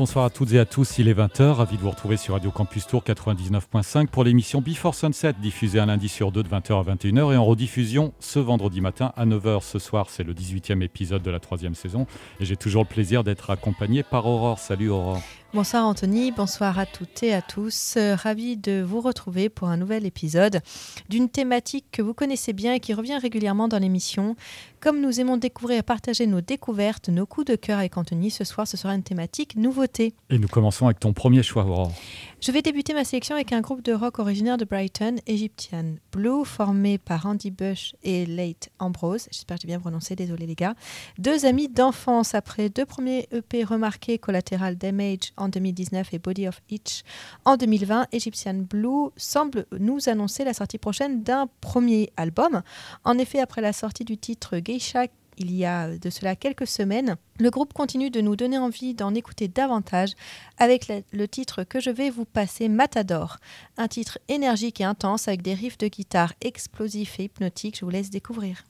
bonsoir à toutes et à tous, il est 20h, ravi de vous retrouver sur Radio Campus Tour 99.5 pour l'émission Before Sunset, diffusée un lundi sur deux de 20h à 21h et en rediffusion ce vendredi matin à 9h. Ce soir, c'est le 18e épisode de la troisième saison et j'ai toujours le plaisir d'être accompagné par Aurore. Salut Aurore. Bonsoir Anthony, bonsoir à toutes et à tous. Euh, ravi de vous retrouver pour un nouvel épisode d'une thématique que vous connaissez bien et qui revient régulièrement dans l'émission. Comme nous aimons découvrir et partager nos découvertes, nos coups de cœur avec Anthony, ce soir ce sera une thématique nouveauté. Et nous commençons avec ton premier choix, Aurore. Je vais débuter ma sélection avec un groupe de rock originaire de Brighton, Egyptian Blue, formé par Andy Bush et Late Ambrose. J'espère que j'ai bien prononcé, désolé les gars. Deux amis d'enfance après deux premiers EP remarqués, Collateral Damage en 2019 et Body of Each en 2020. Egyptian Blue semble nous annoncer la sortie prochaine d'un premier album. En effet, après la sortie du titre Geisha il y a de cela quelques semaines. Le groupe continue de nous donner envie d'en écouter davantage avec le titre que je vais vous passer, Matador, un titre énergique et intense avec des riffs de guitare explosifs et hypnotiques. Je vous laisse découvrir.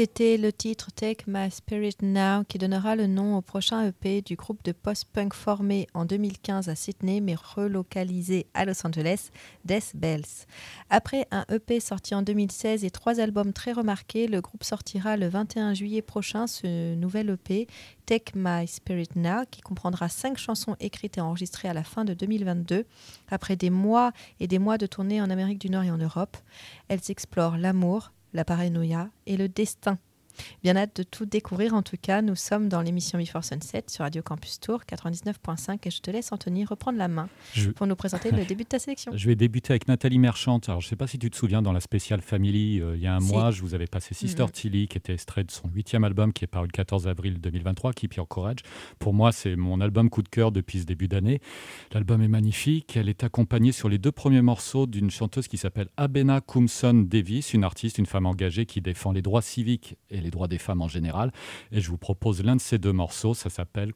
C'était le titre Take My Spirit Now qui donnera le nom au prochain EP du groupe de post-punk formé en 2015 à Sydney mais relocalisé à Los Angeles, Death Bells. Après un EP sorti en 2016 et trois albums très remarqués, le groupe sortira le 21 juillet prochain ce nouvel EP Take My Spirit Now qui comprendra cinq chansons écrites et enregistrées à la fin de 2022 après des mois et des mois de tournée en Amérique du Nord et en Europe. Elles explorent l'amour, la paranoïa et le destin Bien hâte de tout découvrir. En tout cas, nous sommes dans l'émission Before Sunset sur Radio Campus Tour 99.5 et je te laisse, Anthony, reprendre la main pour nous présenter le début de ta sélection. Je vais débuter avec Nathalie Merchante. Alors, je ne sais pas si tu te souviens, dans la spéciale Family, euh, il y a un mois, je vous avais passé Sister mm Tilly, qui était extrait de son huitième album, qui est paru le 14 avril 2023, Keep Your Courage. Pour moi, c'est mon album coup de cœur depuis ce début d'année. L'album est magnifique. Elle est accompagnée sur les deux premiers morceaux d'une chanteuse qui s'appelle Abena Kumson Davis, une artiste, une femme engagée qui défend les droits civiques et les droits des femmes en général. Et je vous propose l'un de ces deux morceaux, ça s'appelle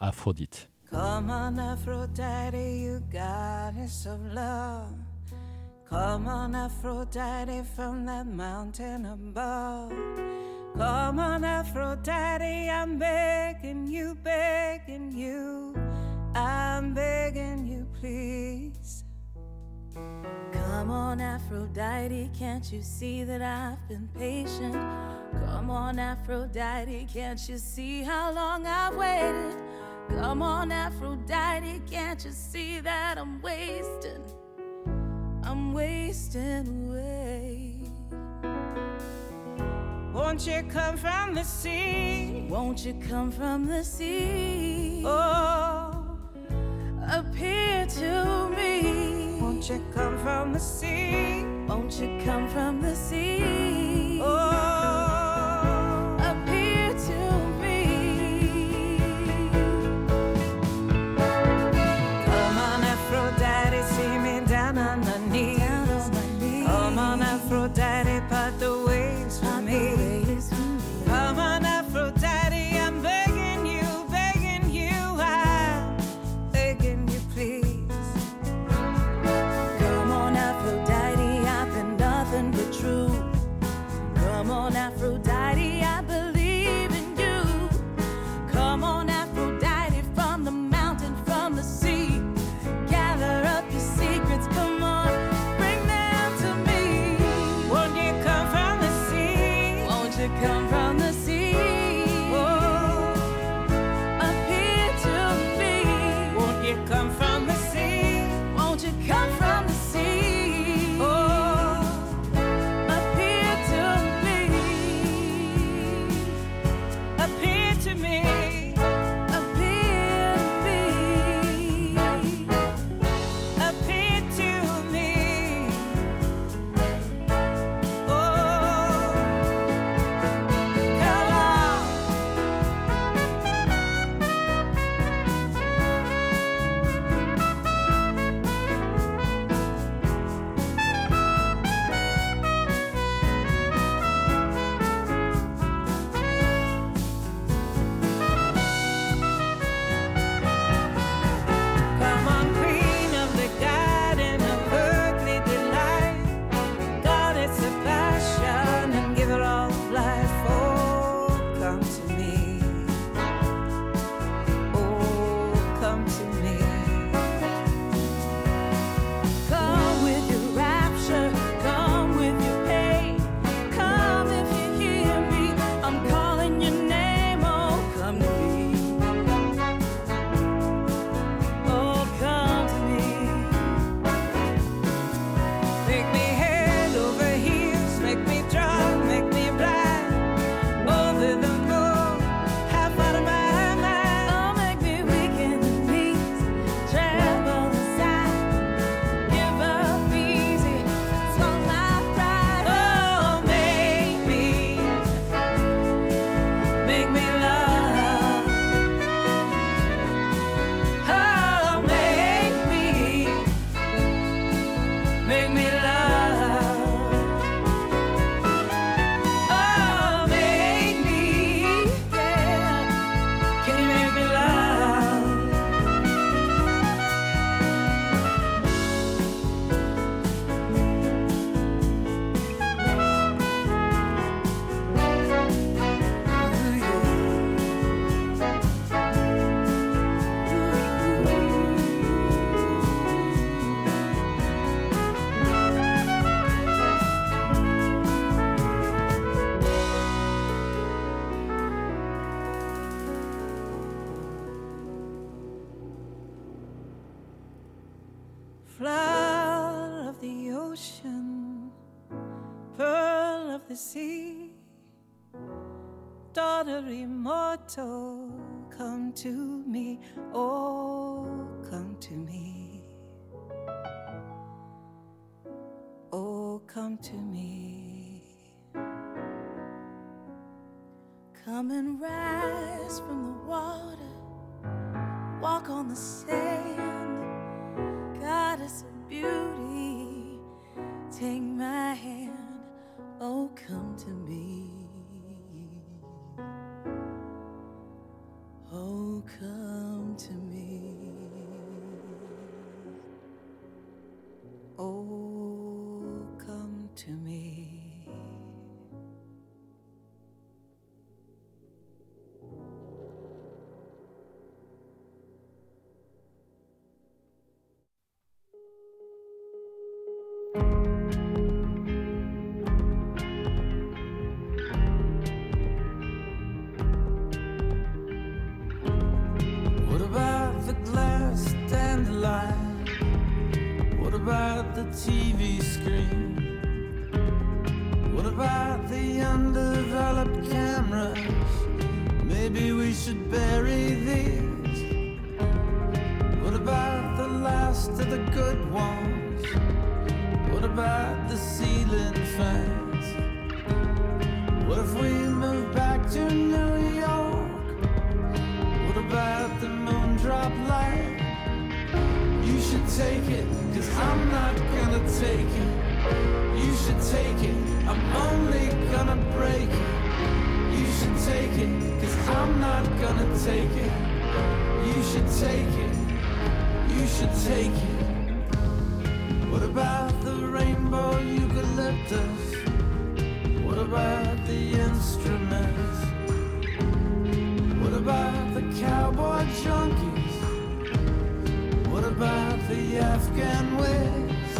Aphrodite. Come on, Aphrodite, you goddess of love. Come on, Aphrodite, from that mountain above. Come on, Aphrodite, I'm begging you, begging you. I'm begging you, please. Come on, Aphrodite, can't you see that I've been patient? Come on, Aphrodite, can't you see how long I've waited? Come on, Aphrodite, can't you see that I'm wasting? I'm wasting away. Won't you come from the sea? Won't you come from the sea? Oh, appear to me. Won't you come from the sea? Won't you come from the sea? Immortal, come to me, oh, come to me, oh, come to me. Come and rise from the water, walk on the sand. Goddess of beauty, take my hand, oh, come to me. Come to me. Take it. Cause I'm not gonna take it. You should take it, I'm only gonna break it. You should take it, cause I'm not gonna take it. You should take it, you should take it. What about the rainbow eucalyptus? What about the instruments? What about the cowboy junkies? What about the Afghan waves?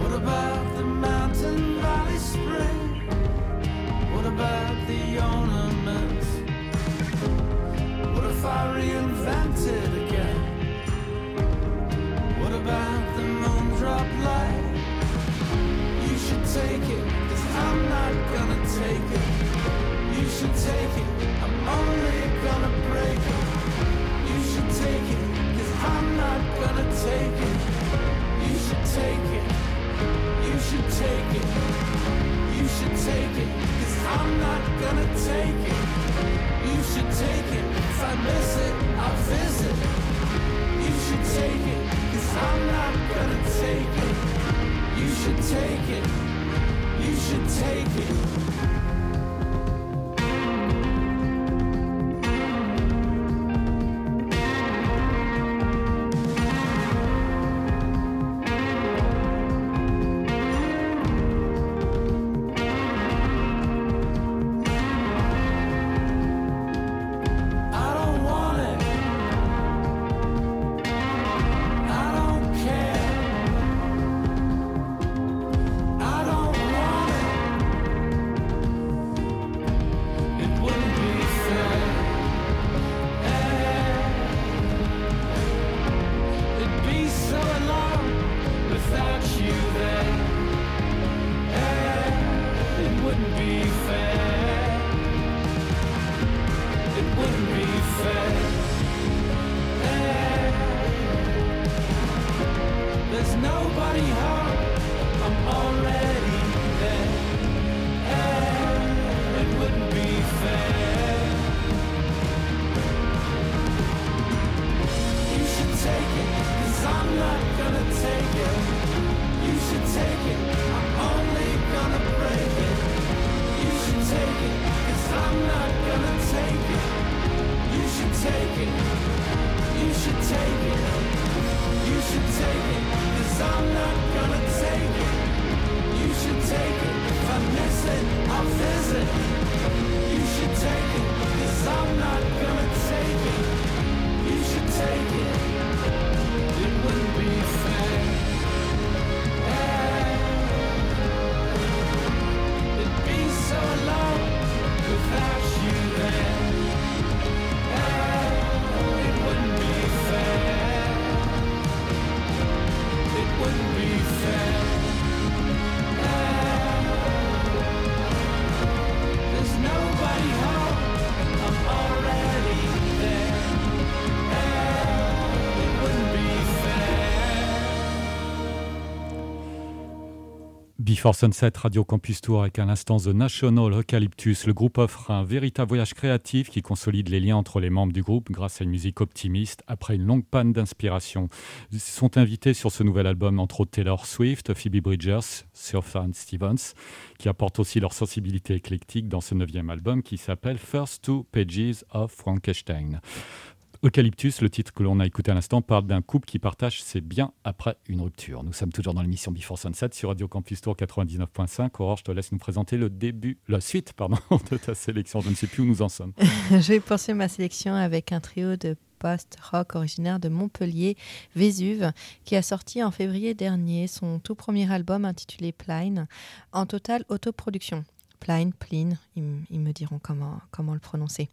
What about the mountain valley spring? What about the ornaments? What if I reinvented again? What about the moon drop light? Should take it, cause I'm not gonna take it. You should take it, I'm only gonna break it. You should take it. I'm not gonna take it. You should take it. You should take it. You should take it. Cause I'm not gonna take it. You should take it. If I miss it, I'll visit. You should take it. Cause I'm not gonna take it. You should take it. You should take it. Before Sunset, Radio Campus Tour avec un instant The National Eucalyptus. Le groupe offre un véritable voyage créatif qui consolide les liens entre les membres du groupe grâce à une musique optimiste après une longue panne d'inspiration. Sont invités sur ce nouvel album entre autres Taylor Swift, Phoebe Bridgers, Sufjan Stevens, qui apportent aussi leur sensibilité éclectique dans ce neuvième album qui s'appelle First Two Pages of Frankenstein. Eucalyptus, le titre que l'on a écouté à l'instant, parle d'un couple qui partage ses biens après une rupture. Nous sommes toujours dans l'émission Before Sunset sur Radio Campus Tour 99.5. Aurore, je te laisse nous présenter le début, la suite pardon, de ta sélection. Je ne sais plus où nous en sommes. je vais poursuivre ma sélection avec un trio de post-rock originaire de Montpellier, Vésuve, qui a sorti en février dernier son tout premier album intitulé Pline, en totale autoproduction. Pline, Pline, ils, me diront comment, le prononcer.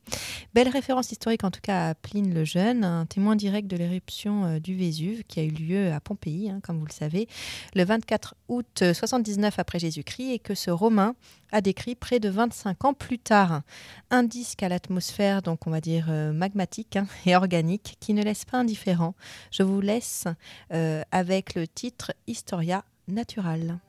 Belle référence historique en tout cas à Pline le Jeune, un témoin direct de l'éruption euh, du Vésuve qui a eu lieu à Pompéi, hein, comme vous le savez, le 24 août 79 après Jésus-Christ et que ce Romain a décrit près de 25 ans plus tard. Un disque à l'atmosphère, donc on va dire euh, magmatique hein, et organique, qui ne laisse pas indifférent. Je vous laisse euh, avec le titre Historia Natural.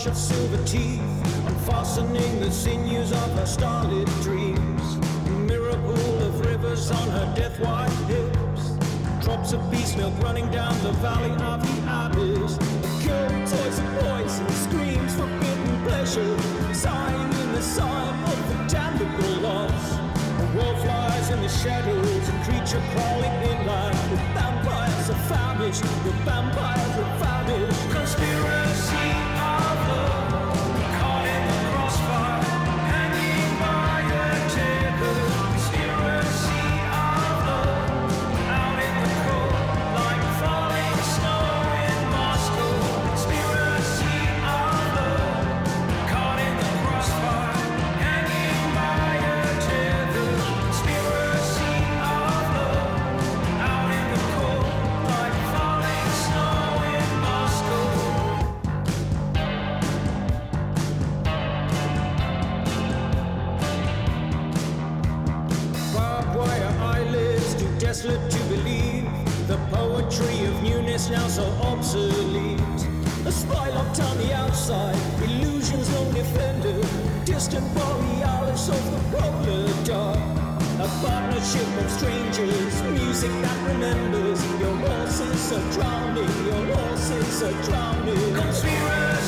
Flash of silver teeth, unfastening the sinews of her starlit dreams. A mirror pool of rivers on her death white hips. Drops of beast milk running down the valley of the abyss. A girl toys and poison screams forbidden pleasure, sighing in the sign of the damnable loss. A wolf flies in the shadows, a creature crawling in inland. The vampires are famished, the vampires are famished. Conspiracy newness now so obsolete. A spy locked on the outside, illusions no defender. Distant borealis of the polar dark. A partnership of strangers, music that remembers. Your horses are drowning, your horses are drowning. Conspiracy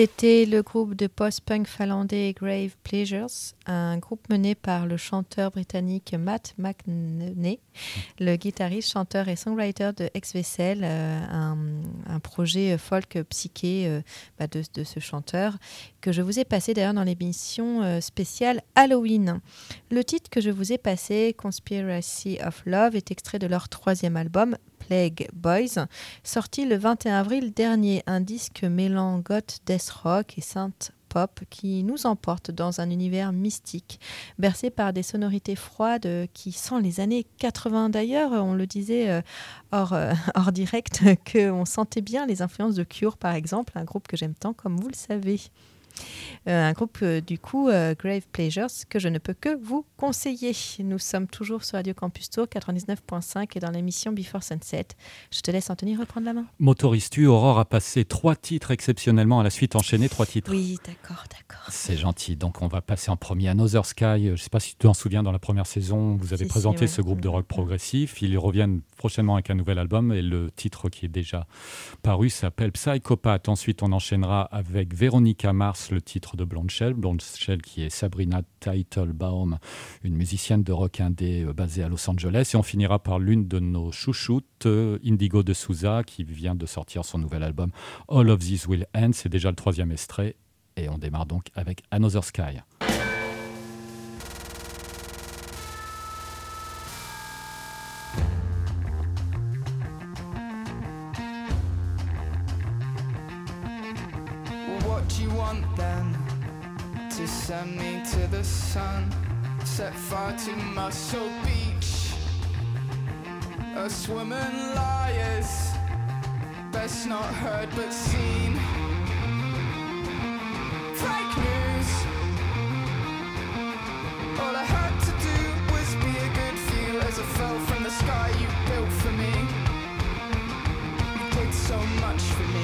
C'était le groupe de post-punk finlandais Grave Pleasures, un groupe mené par le chanteur britannique Matt McNerney, le guitariste, chanteur et songwriter de Ex-Vessel, euh, un, projet folk psyché euh, bah, de, de ce chanteur que je vous ai passé d'ailleurs dans l'émission euh, spéciale Halloween. Le titre que je vous ai passé, Conspiracy of Love, est extrait de leur troisième album, Plague Boys, sorti le 21 avril dernier, un disque mêlant goth, death rock et synth pop qui nous emporte dans un univers mystique, bercé par des sonorités froides qui sont les années 80 d'ailleurs. On le disait euh, hors, euh, hors direct qu'on sentait bien les influences de Cure par exemple, un groupe que j'aime tant comme vous le savez. Euh, un groupe euh, du coup euh, Grave Pleasures que je ne peux que vous conseiller. Nous sommes toujours sur Radio Campus Tour 99.5 et dans l'émission Before Sunset. Je te laisse Anthony reprendre la main. Motoristu, Aurore a passé trois titres exceptionnellement à la suite, enchaîné trois titres? Oui, d'accord, d'accord. C'est gentil. Donc on va passer en premier Another Sky. Je ne sais pas si tu t'en souviens, dans la première saison, vous avez Si, si, présenté ouais. ce groupe de rock progressif. Ils reviennent prochainement avec un nouvel album et le titre qui est déjà paru s'appelle Psychopath. Ensuite, on enchaînera avec Véronica Mars, le titre de. Blonde Shell qui est Sabrina Teitelbaum, une musicienne de rock indé euh, basée à Los Angeles. Et on finira par l'une de nos chouchoutes, euh, Indigo de Souza, qui vient de sortir son nouvel album All of This Will End. C'est déjà le troisième extrait. Et on démarre donc avec Another Sky. Send me to the sun, set fire to Muscle Beach. Us women liars, best not heard but seen. Fake news. All I had to do was be a good view as I fell from the sky you built for me. You did so much for me.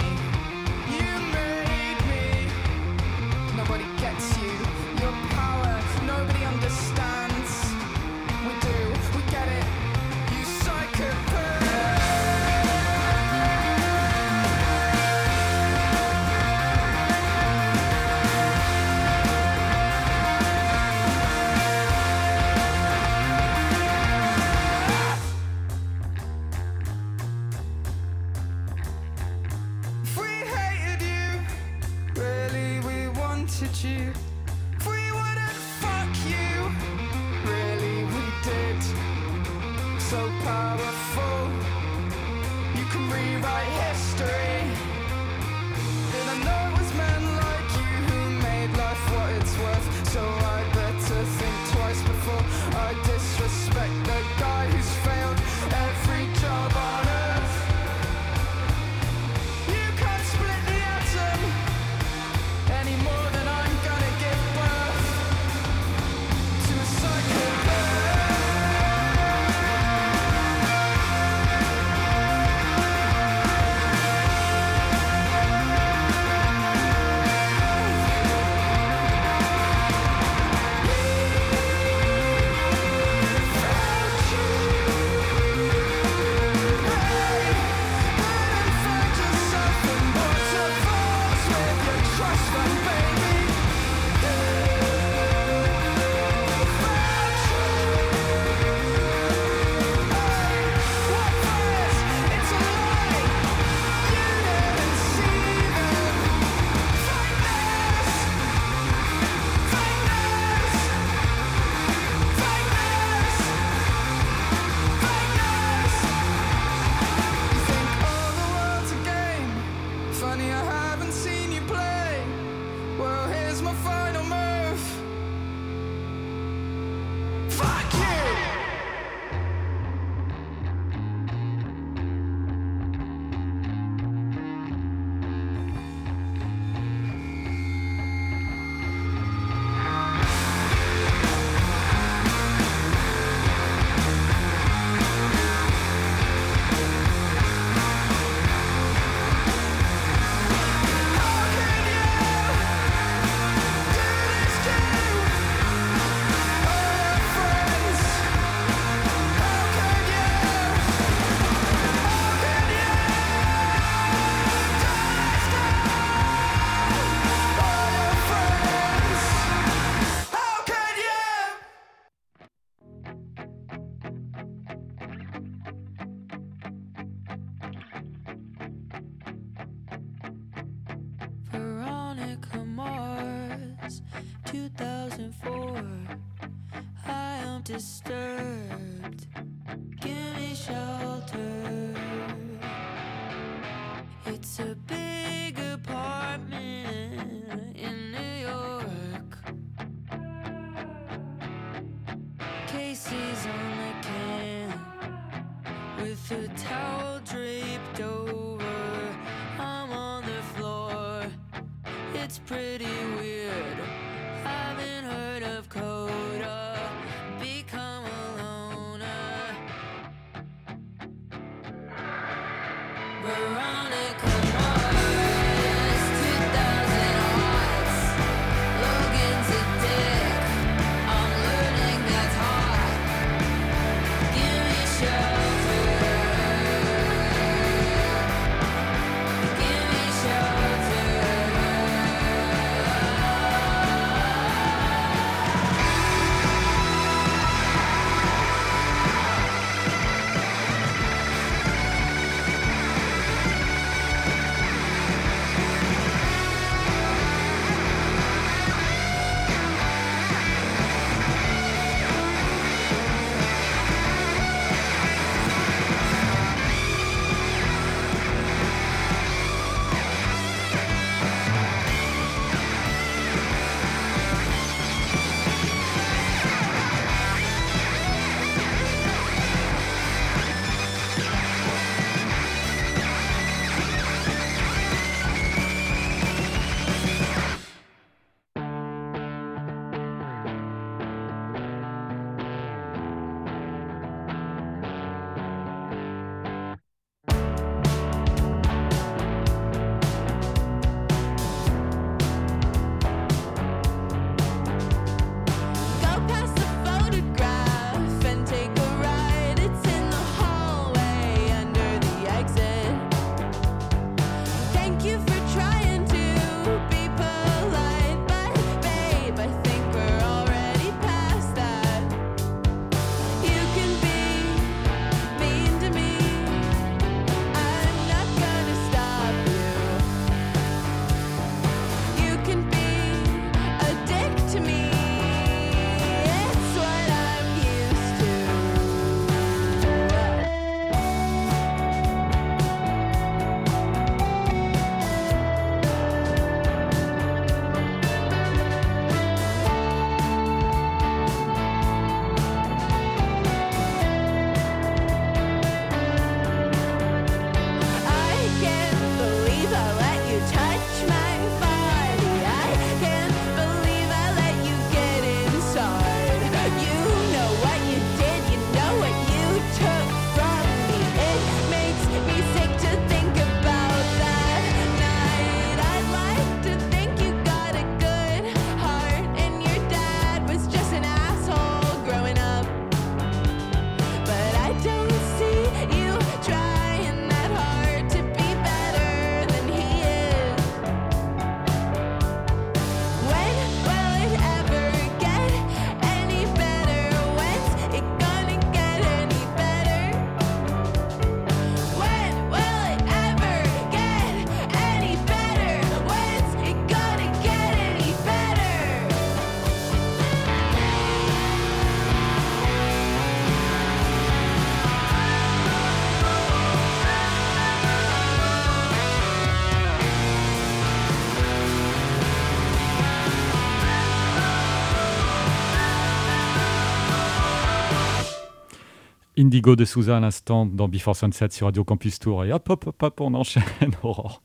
Indigo de Souza à l'instant dans Before Sunset sur Radio Campus Tour. Et hop, hop, hop, hop, on enchaîne, Aurore.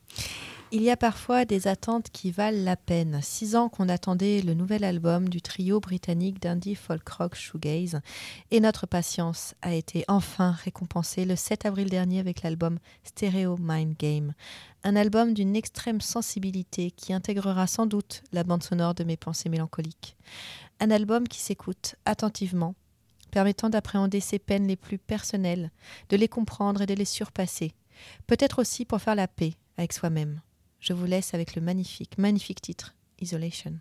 Il y a parfois des attentes qui valent la peine. Six ans qu'on attendait le nouvel album du trio britannique d'indie folk rock shoegaze et notre patience a été enfin récompensée le 7 avril dernier avec l'album Stereo Mind Game. Un album d'une extrême sensibilité qui intégrera sans doute la bande sonore de mes pensées mélancoliques. Un album qui s'écoute attentivement, permettant d'appréhender ses peines les plus personnelles, de les comprendre et de les surpasser. Peut-être aussi pour faire la paix avec soi-même. Je vous laisse avec le magnifique, magnifique titre, Isolation.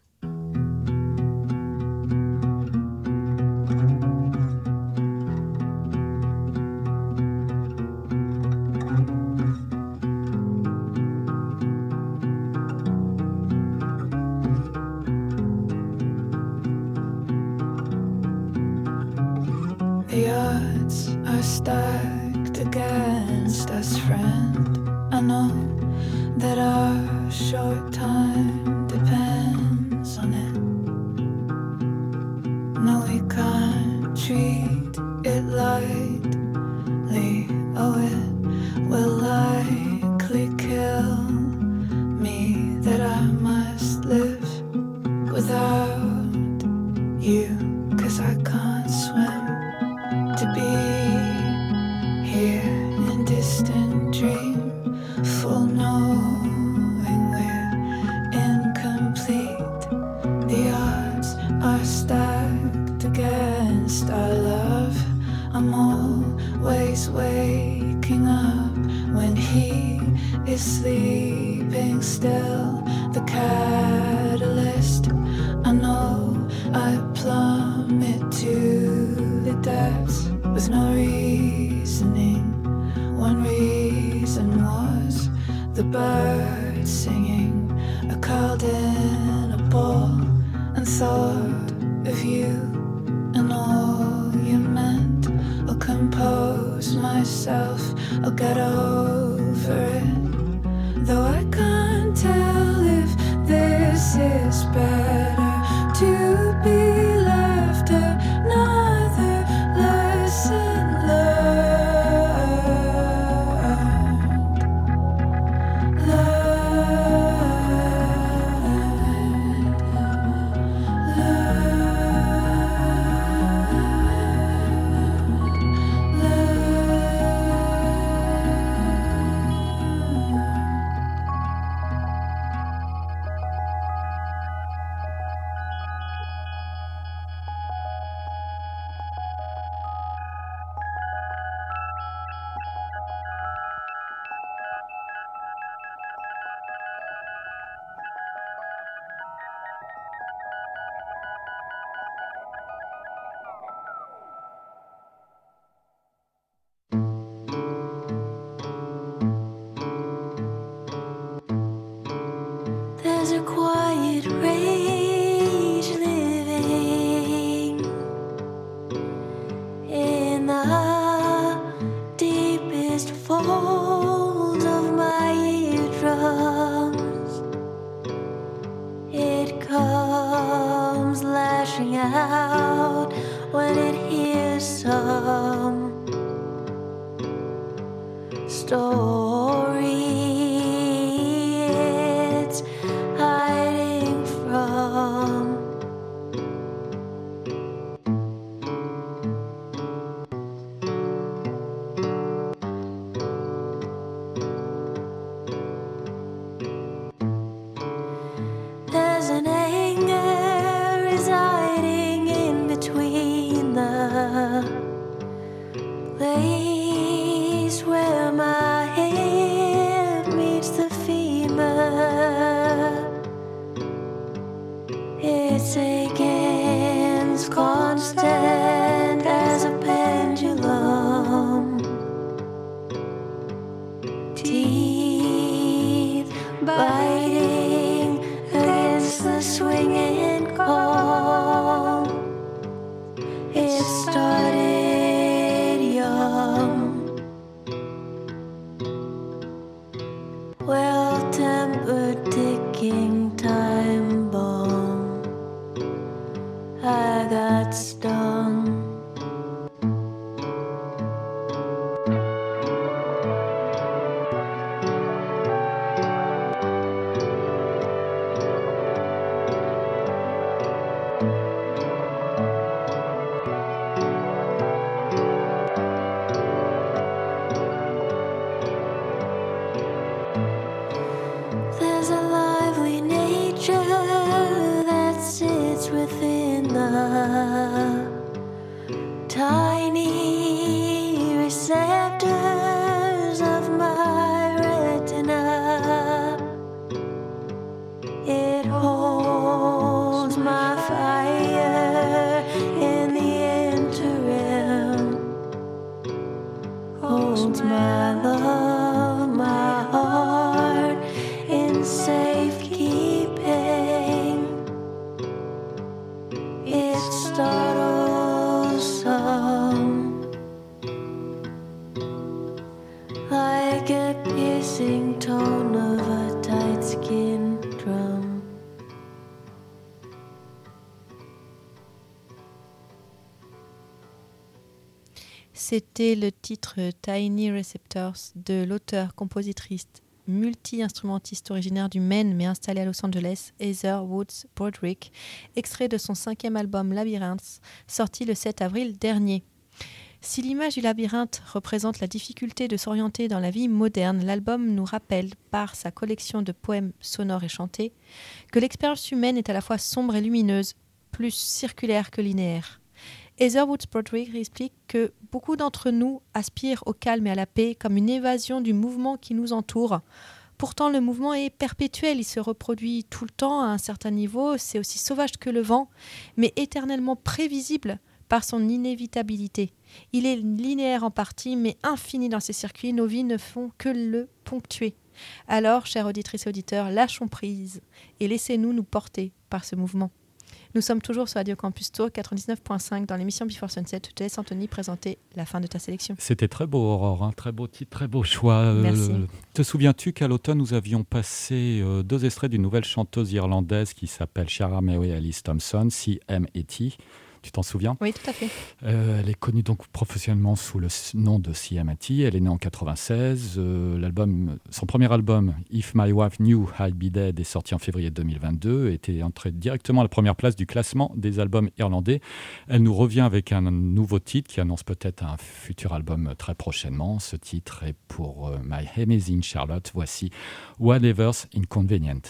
compose myself. I'll get over it. Though I can't tell if this is better. C'était le titre Tiny Receptors de l'auteur, compositrice, multi-instrumentiste originaire du Maine mais installé à Los Angeles, Heather Woods Broderick, extrait de son cinquième album Labyrinth, sorti le 7 avril dernier. Si l'image du labyrinthe représente la difficulté de s'orienter dans la vie moderne, l'album nous rappelle, par sa collection de poèmes sonores et chantés, que l'expérience humaine est à la fois sombre et lumineuse, plus circulaire que linéaire. Heather Woods Broderick explique que beaucoup d'entre nous aspirent au calme et à la paix comme une évasion du mouvement qui nous entoure. Pourtant, le mouvement est perpétuel, il se reproduit tout le temps à un certain niveau, c'est aussi sauvage que le vent, mais éternellement prévisible par son inévitabilité. Il est linéaire en partie, mais infini dans ses circuits, nos vies ne font que le ponctuer. Alors, chères auditrices et auditeurs, lâchons prise et laissez-nous nous porter par ce mouvement. Nous sommes toujours sur Radio Campus Tour 99.5 dans l'émission Before Sunset. Je te laisse Anthony présenter la fin de ta sélection. C'était très beau, Aurore. hein. Très beau titre, très beau choix. Euh, Merci. te souviens-tu qu'à l'automne, nous avions passé euh, deux extraits d'une nouvelle chanteuse irlandaise qui s'appelle Shara Mary Alice Thompson, CMAT. Tu t'en souviens? Oui, tout à fait. Euh, Elle est connue donc professionnellement sous le nom de CMAT. Elle est née en 96. Euh, l'album, son premier album, If My Wife Knew I'd Be Dead, est sorti en février 2022 et était entré directement à la première place du classement des albums irlandais. Elle nous revient avec un nouveau titre qui annonce peut-être un futur album très prochainement. Ce titre est pour euh, My Amazing Charlotte. Voici Whatever's Inconvenient.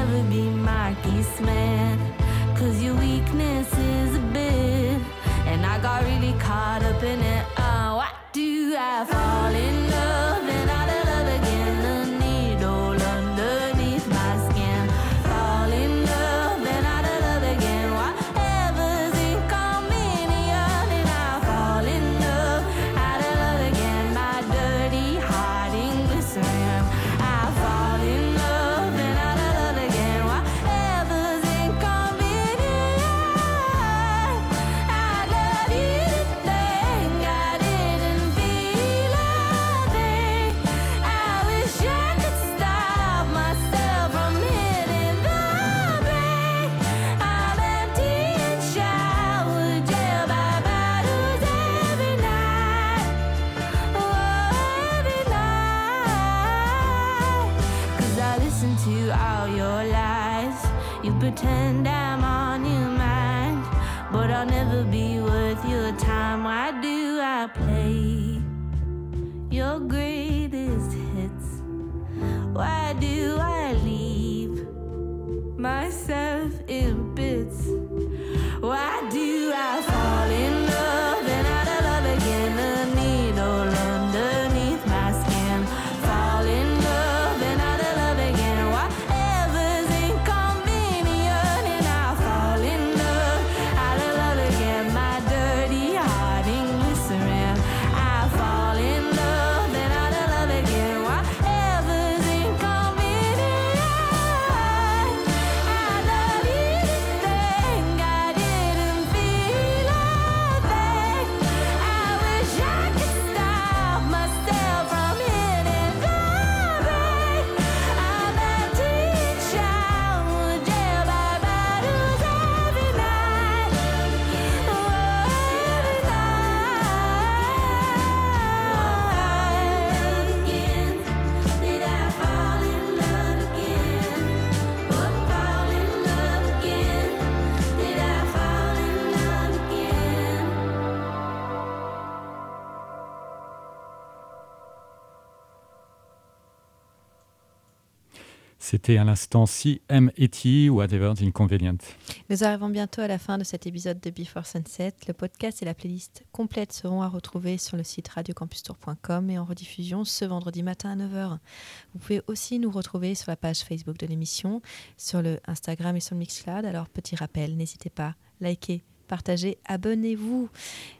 Never be kiss man, cause your weakness is a bit. And I got really caught up in it. Oh, why do I fall in love C'était à l'instant CMET, Whatever the Inconvenient. Nous arrivons bientôt à la fin de cet épisode de Before Sunset. Le podcast et la playlist complète seront à retrouver sur le site radiocampustour.com et en rediffusion ce vendredi matin à 9h. Vous pouvez aussi nous retrouver sur la page Facebook de l'émission, sur le Instagram et sur le Mixcloud. Alors, petit rappel, n'hésitez pas, likez, partagez, abonnez-vous.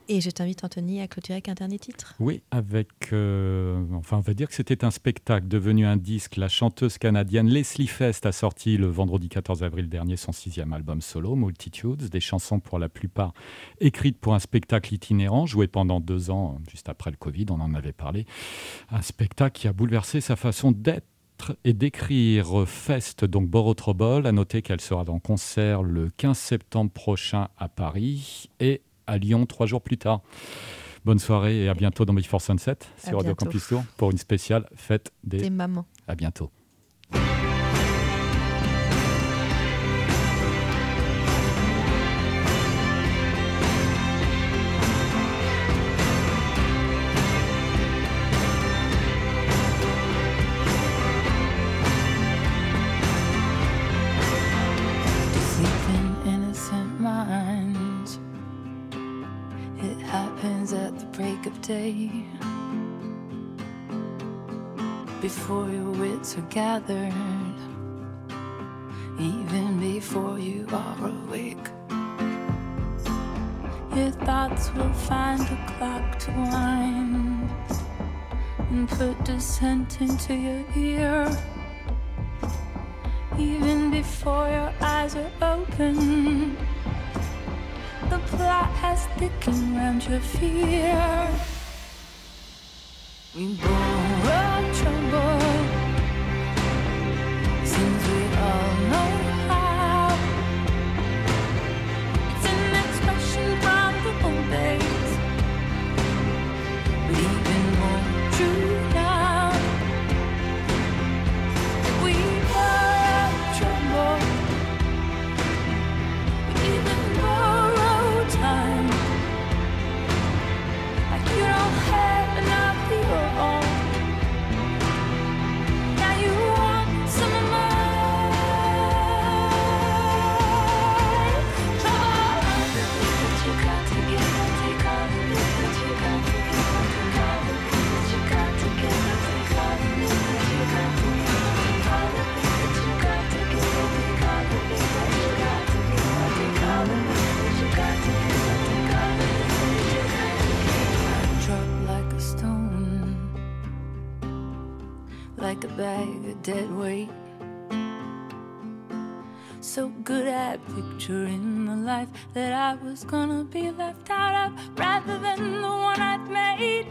Et je t'invite, Anthony, à clôturer avec un dernier titre. Oui, avec. euh, enfin, on va dire que c'était un spectacle devenu un disque. La chanteuse canadienne Leslie Fest a sorti le vendredi 14 avril dernier son sixième album solo, Multitudes, des chansons pour la plupart écrites pour un spectacle itinérant, joué pendant deux ans, juste après le Covid, on en avait parlé. Un spectacle qui a bouleversé sa façon d'être et d'écrire Fest, donc Borrow Trouble. À noter qu'elle sera en concert le 15 septembre prochain à Paris et à Lyon trois jours plus tard. Bonne soirée et à bientôt dans Before Sunset sur Radio. Campus Tour pour une spéciale fête des. Des mamans. À bientôt. Day. Before your wits are gathered, even before you are awake. Your thoughts will find a clock to wind and put dissent into your ear even before your eyes are open. The plot has thickened round your fear. We borrow trouble, since we all know like a bag of dead weight. So good at picturing the life that I was gonna be left out of rather than the one I'd made.